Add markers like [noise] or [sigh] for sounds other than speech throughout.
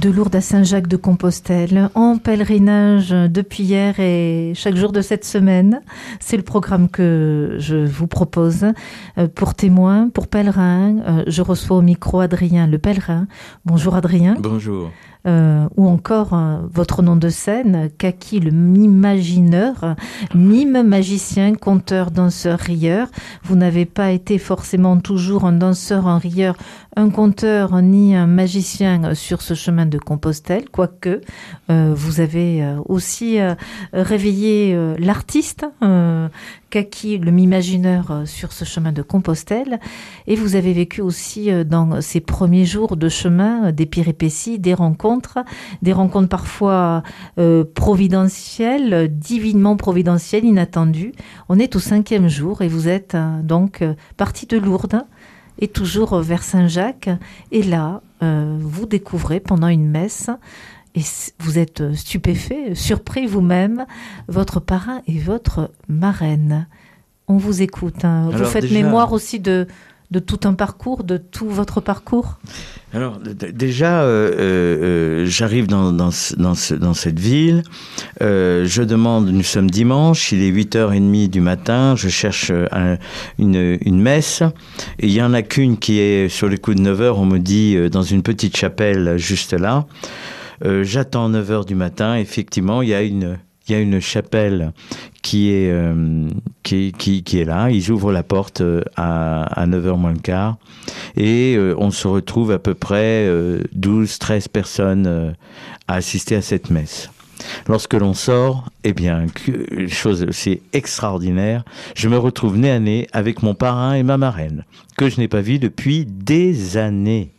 De Lourdes à Saint-Jacques de Compostelle, en pèlerinage depuis hier et chaque jour de cette semaine. C'est le programme que je vous propose. Euh, pour témoins, pour pèlerins, euh, je reçois au micro Adrien le pèlerin. Bonjour Adrien. Bonjour. Euh, ou encore votre nom de scène, Kaki le mimagineur, mime, magicien, conteur, danseur, rieur. Vous n'avez pas été forcément toujours un danseur, un rieur, un conteur ni un magicien sur ce chemin de Compostelle, quoique euh, vous avez euh, aussi euh, réveillé l'artiste, Kaki, le m'imagineur sur ce chemin de Compostelle, et vous avez vécu aussi dans ces premiers jours de chemin des péripéties, des rencontres, des rencontres parfois providentielles, divinement providentielles, inattendues. On est au cinquième jour et vous êtes donc parti de Lourdes et toujours vers Saint-Jacques. Et là, euh, vous découvrez pendant une messe, et vous êtes stupéfait, surpris vous-même, votre parrain et votre marraine. On vous écoute. Hein. Vous faites mémoire aussi de, de tout un parcours, de tout votre parcours Alors déjà, euh, euh, j'arrive dans, cette ville, euh, je demande, nous sommes dimanche, il est 8h30 du matin, je cherche une, une, messe, il n'y en a qu'une qui est sur le coup de 9h, on me dit, dans une petite chapelle juste là. J'attends 9h du matin, effectivement, il y a une il y a une chapelle qui est, euh, qui, qui, est là. Ils ouvrent la porte euh, à, à 9h moins le quart. Et euh, on se retrouve à peu près 12, 13 personnes à assister à cette messe. Lorsque l'on sort, eh bien, chose aussi extraordinaire, je me retrouve nez à nez avec mon parrain et ma marraine, que je n'ai pas vu depuis des années.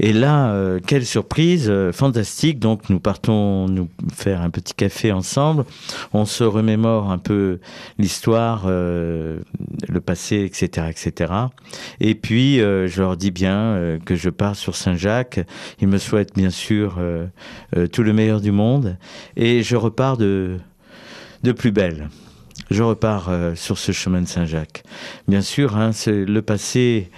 Et là, euh, quelle surprise, euh, fantastique. Donc nous partons nous faire un petit café ensemble. On se remémore un peu l'histoire, euh, le passé, etc., etc. Et puis je leur dis bien que je pars sur Saint-Jacques. Ils me souhaitent bien sûr tout le meilleur du monde. Et je repars de de plus belle je repars sur ce chemin de Saint-Jacques. Bien sûr, hein, le passé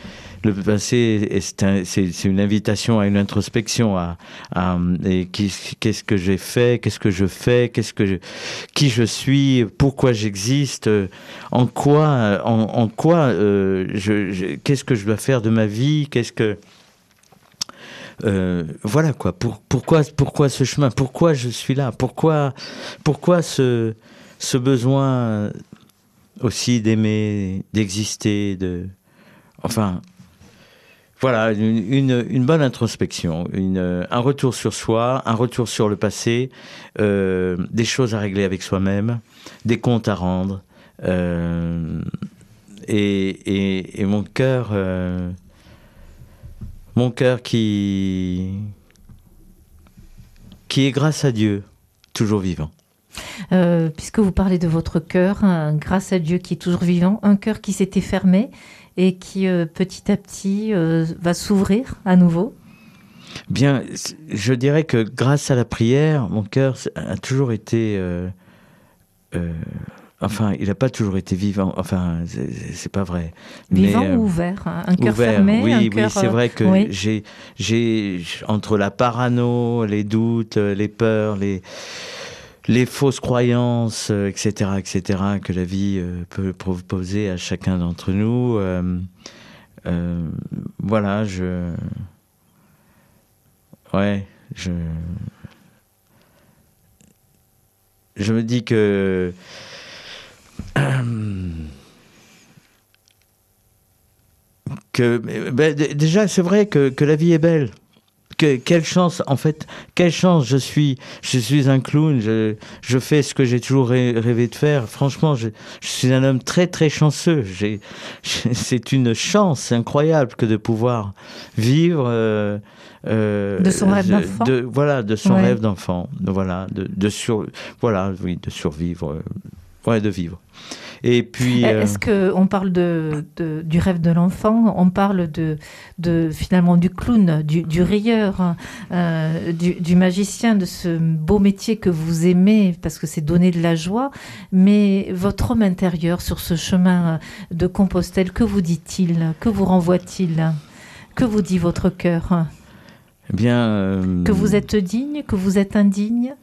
le passé, c'est une invitation à une introspection, à, qu'est-ce que j'ai fait, qu'est-ce que je fais, qui je suis, pourquoi j'existe, en quoi, en, quoi, euh, je, qu'est-ce que je dois faire de ma vie, qu'est-ce que euh, voilà quoi. pourquoi, pourquoi ce chemin Pourquoi je suis là Pourquoi, pourquoi ce, ce besoin aussi d'aimer, d'exister, de, enfin, voilà, une, une, bonne introspection, une, un retour sur soi, un retour sur le passé, euh, des choses à régler avec soi-même, des comptes à rendre. Euh, et, et, et, mon cœur, euh, mon cœur qui, qui est grâce à Dieu, toujours vivant. Euh, puisque vous parlez de votre cœur, grâce à Dieu qui est toujours vivant, un cœur qui s'était fermé, et qui euh, petit à petit euh, va s'ouvrir à nouveau Bien, je dirais que grâce à la prière, mon cœur a toujours été... Enfin, il n'a pas toujours été vivant. Enfin, c'est pas vrai. Vivant ou ouvert Un cœur fermé Oui, oui c'est vrai que j'ai, j'ai entre la parano, les doutes, les peurs, les les fausses croyances, etc., euh, etc., que la vie euh, peut proposer à chacun d'entre nous. Euh, voilà, je. Ouais, je. Je me dis que. [clears throat] que ben, déjà, c'est vrai que, que la vie est belle quelle chance, en fait, quelle chance je suis. Je suis un clown, je, je fais ce que j'ai toujours rêvé de faire. Franchement, je, je, suis un homme très très chanceux. [laughs] C'est une chance incroyable que de pouvoir vivre. Euh, euh, de son rêve d'enfant. Voilà, de son rêve d'enfant. Voilà, de, de sur, voilà, oui, de survivre. ouais, de vivre. Et puis. euh, Est-ce que on parle de, de- du rêve de l'enfant On parle de, de finalement du clown, du, du rieur, euh, du, du magicien, de ce beau métier que vous aimez parce que c'est donner de la joie. Mais votre homme intérieur sur ce chemin de Compostelle, que vous dit-il Que vous renvoie-t-il Que vous dit votre cœur? Eh bien. euh, Que vous êtes digne Que vous êtes indigne?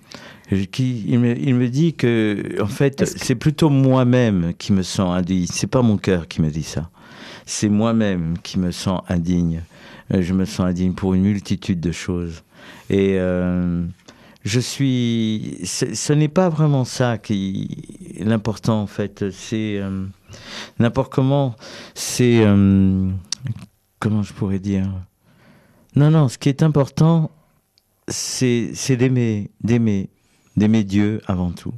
Qui, il, me, il me dit que, en fait, c'est plutôt moi-même qui me sens indigne. C'est pas mon cœur qui me dit ça. C'est moi-même qui me sens indigne. Euh, Je me sens indigne pour une multitude de choses. Et euh, je suis. Ce n'est pas vraiment ça qui l'important en fait. C'est euh, n'importe comment. C'est euh, comment je pourrais dire? Non, non. Ce qui est important, c'est d'aimer, d'aimer, d'aimer Dieu avant tout,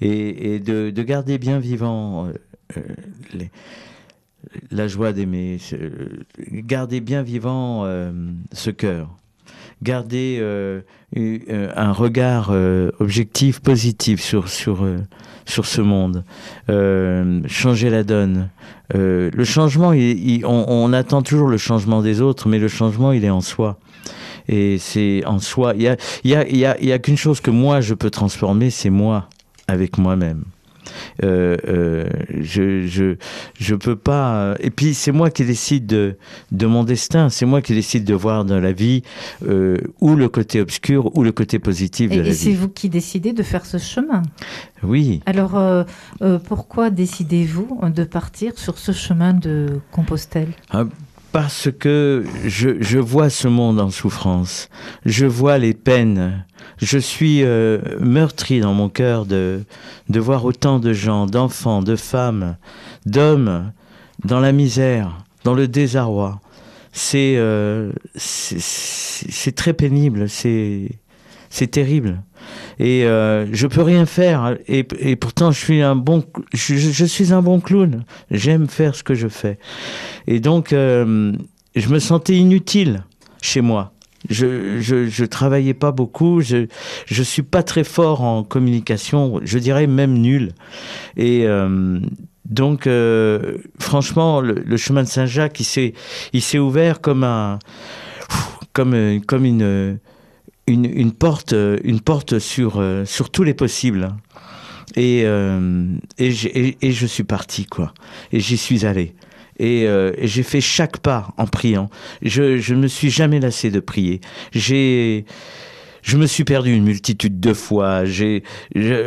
et, de, de garder bien vivant euh, euh, la joie d'aimer, garder bien vivant euh, ce cœur, garder un regard objectif, positif sur sur sur ce monde, changer la donne. Le changement, on attend toujours le changement des autres, mais le changement, il est en soi. Et c'est en soi. Il y a, y a, y a, y a qu'une chose que moi je peux transformer, c'est moi avec moi-même. Euh, euh, je, je, je peux pas. Et puis c'est moi qui décide de, de mon destin. C'est moi qui décide de voir dans la vie euh, ou le côté obscur ou le côté positif Et, de la et c'est vie. vous qui décidez de faire ce chemin? Oui. Alors, pourquoi décidez-vous de partir sur ce chemin de Compostelle? Parce que je, je vois ce monde en souffrance, je vois les peines, je suis euh, meurtri dans mon cœur de, de voir autant de gens, d'enfants, de femmes, d'hommes dans la misère, dans le désarroi. C'est euh, très pénible, c'est c'est terrible. Et euh, je peux rien faire. Et, pourtant, je suis un bon, je, suis un bon clown. J'aime faire ce que je fais. Et donc, euh, je me sentais inutile chez moi. Je, je, travaillais pas beaucoup. Je, je suis pas très fort en communication. Je dirais même nul. Et euh, donc, euh, franchement, le, le chemin de Saint-Jacques, il s'est, ouvert comme un, comme, comme une, une, une porte, euh, une porte sur, euh, sur tous les possibles. Et, euh, et, et, je suis parti, quoi. Et j'y suis allé. Et, euh, et j'ai fait chaque pas en priant. Je, je ne me suis jamais lassé de prier. J'ai, je me suis perdu une multitude de fois. J'ai,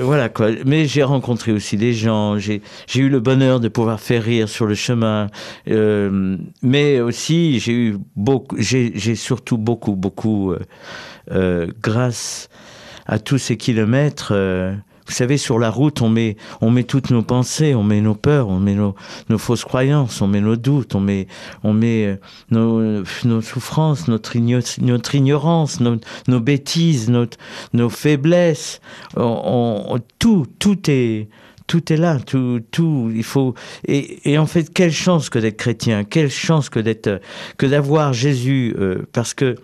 voilà quoi. Mais j'ai rencontré aussi des gens. J'ai, eu le bonheur de pouvoir faire rire sur le chemin. Euh, mais aussi, j'ai eu beaucoup, j'ai, surtout beaucoup, beaucoup, euh, euh, grâce à tous ces kilomètres. Euh, vous savez, sur la route, on met, on met toutes nos pensées, on met nos peurs, on met nos, nos fausses croyances, on met nos doutes, on met, on met euh, nos, nos souffrances, notre, notre ignorance, nos, nos bêtises, notre, nos faiblesses. Tout, tout est, tout est là, tout, tout. Il faut. Et, et en fait, quelle chance que d'être chrétien, quelle chance que d'être, que d'avoir Jésus, euh, parce que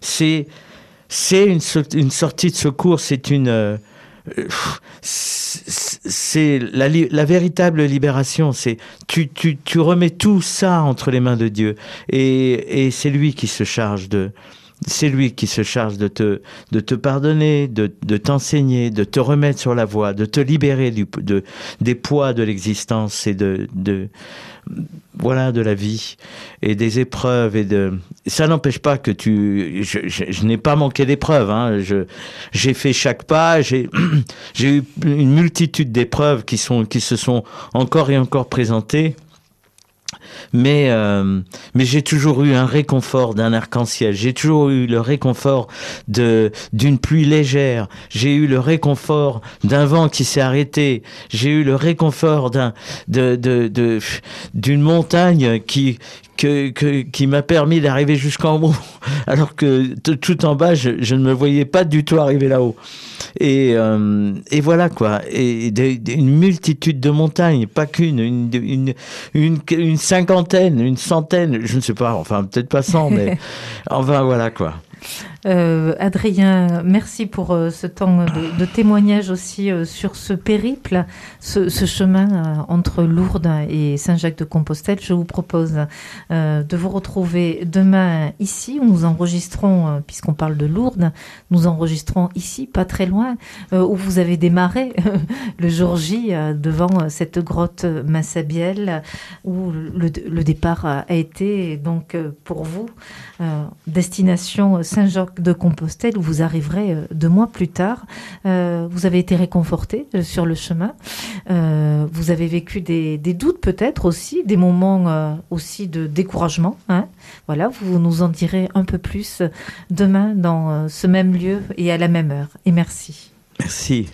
c'est, c'est une sortie de secours, c'est une. C'est la, véritable libération. C'est tu, remets tout ça entre les mains de Dieu et c'est lui qui se charge de c'est lui qui se charge de te de te pardonner, de, de t'enseigner, de te remettre sur la voie, de te libérer des poids de l'existence et de, de voilà de la vie et des épreuves et de ça n'empêche pas que tu je, je, n'ai pas manqué d'épreuves hein. j'ai fait chaque pas j'ai [clears throat] j'ai eu une multitude d'épreuves qui qui se sont encore et encore présentées mais euh, mais j'ai toujours eu un réconfort d'un arc-en-ciel. J'ai toujours eu le réconfort de d'une pluie légère. J'ai eu le réconfort d'un vent qui s'est arrêté. J'ai eu le réconfort d'un de de d'une montagne qui que, que, qui m'a permis d'arriver jusqu'en haut, [laughs] alors que tout en bas, je, je ne me voyais pas du tout arriver là-haut. Et, euh, et voilà quoi. Et une multitude de montagnes, pas qu'une, une, une, une, une cinquantaine, une centaine, je ne sais pas, enfin peut-être pas cent, mais [laughs] enfin voilà quoi. Euh, Adrien, merci pour euh, ce temps de, témoignage aussi euh, sur ce périple, ce, chemin entre Lourdes et Saint-Jacques-de-Compostelle. Je vous propose de vous retrouver demain ici où nous enregistrons, puisqu'on parle de Lourdes, nous enregistrons ici, pas très loin, où vous avez démarré [laughs] le jour J devant cette grotte Massabielle où le, le, départ a été donc pour vous destination Saint-Jacques de Compostelle où vous arriverez euh, deux mois plus tard. Euh, vous avez été réconforté euh, sur le chemin. vous avez vécu des, doutes peut-être aussi, des moments aussi de découragement. Hein. Voilà, vous nous en direz un peu plus demain dans ce même lieu et à la même heure. Et merci. Merci.